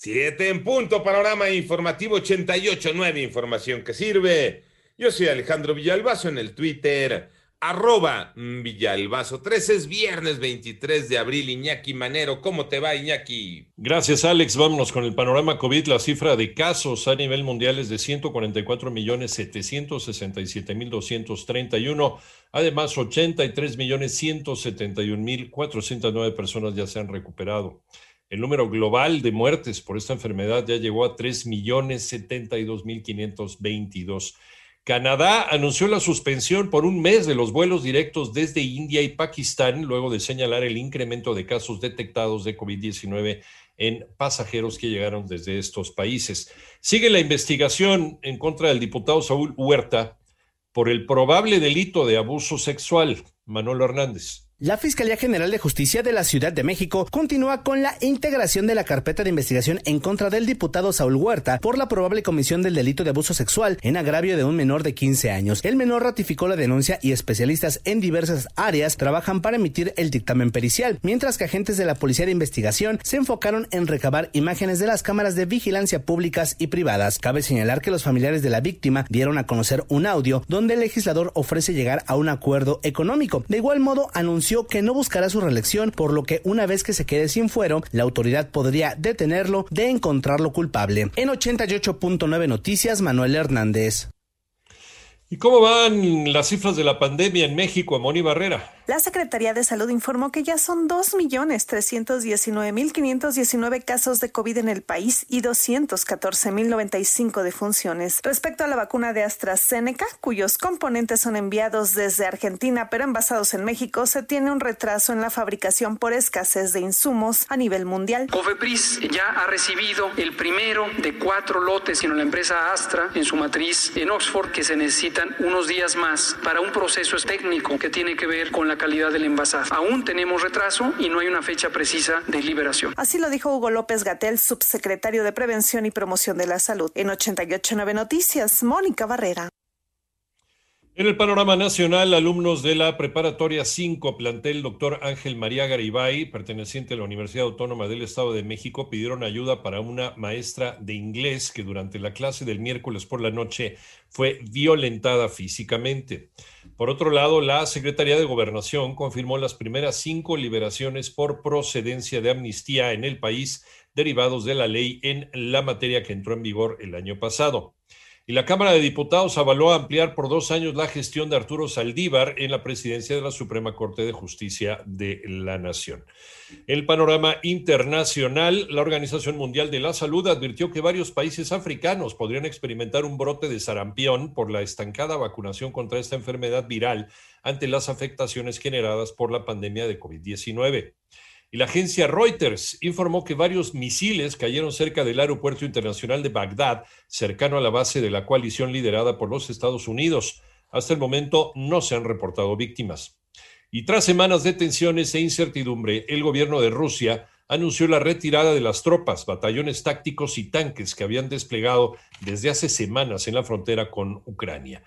Siete en punto, panorama informativo 88.9, información que sirve. Yo soy Alejandro Villalbazo en el Twitter, arroba Villalbazo 13, es viernes 23 de abril, Iñaki Manero, ¿cómo te va Iñaki? Gracias Alex, vámonos con el panorama COVID, la cifra de casos a nivel mundial es de 144 millones 767 mil 231, además 83 millones 171 mil 409 personas ya se han recuperado. El número global de muertes por esta enfermedad ya llegó a 3.072.522. Canadá anunció la suspensión por un mes de los vuelos directos desde India y Pakistán, luego de señalar el incremento de casos detectados de COVID-19 en pasajeros que llegaron desde estos países. Sigue la investigación en contra del diputado Saúl Huerta por el probable delito de abuso sexual. Manuel Hernández. La Fiscalía General de Justicia de la Ciudad de México continúa con la integración de la carpeta de investigación en contra del diputado Saúl Huerta por la probable comisión del delito de abuso sexual en agravio de un menor de 15 años. El menor ratificó la denuncia y especialistas en diversas áreas trabajan para emitir el dictamen pericial, mientras que agentes de la Policía de Investigación se enfocaron en recabar imágenes de las cámaras de vigilancia públicas y privadas. Cabe señalar que los familiares de la víctima dieron a conocer un audio donde el legislador ofrece llegar a un acuerdo económico. De igual modo, anunció que no buscará su reelección, por lo que una vez que se quede sin fuero, la autoridad podría detenerlo de encontrarlo culpable. En 88.9 Noticias, Manuel Hernández. ¿Y cómo van las cifras de la pandemia en México, Moni Barrera? La Secretaría de Salud informó que ya son 2.319.519 casos de COVID en el país y 214.095 defunciones. Respecto a la vacuna de AstraZeneca, cuyos componentes son enviados desde Argentina pero envasados en México, se tiene un retraso en la fabricación por escasez de insumos a nivel mundial. Cofepris ya ha recibido el primero de cuatro lotes, sino la empresa Astra en su matriz en Oxford, que se necesitan unos días más para un proceso técnico que tiene que ver con la calidad del envasado. Aún tenemos retraso y no hay una fecha precisa de liberación. Así lo dijo Hugo López Gatel, subsecretario de Prevención y Promoción de la Salud. En 889 Noticias, Mónica Barrera. En el panorama nacional, alumnos de la preparatoria 5, plantel doctor Ángel María Garibay, perteneciente a la Universidad Autónoma del Estado de México, pidieron ayuda para una maestra de inglés que durante la clase del miércoles por la noche fue violentada físicamente. Por otro lado, la Secretaría de Gobernación confirmó las primeras cinco liberaciones por procedencia de amnistía en el país derivados de la ley en la materia que entró en vigor el año pasado. Y la Cámara de Diputados avaló ampliar por dos años la gestión de Arturo Saldívar en la presidencia de la Suprema Corte de Justicia de la Nación. El panorama internacional, la Organización Mundial de la Salud advirtió que varios países africanos podrían experimentar un brote de sarampión por la estancada vacunación contra esta enfermedad viral ante las afectaciones generadas por la pandemia de COVID-19. Y la agencia Reuters informó que varios misiles cayeron cerca del aeropuerto internacional de Bagdad, cercano a la base de la coalición liderada por los Estados Unidos. Hasta el momento no se han reportado víctimas. Y tras semanas de tensiones e incertidumbre, el gobierno de Rusia anunció la retirada de las tropas, batallones tácticos y tanques que habían desplegado desde hace semanas en la frontera con Ucrania.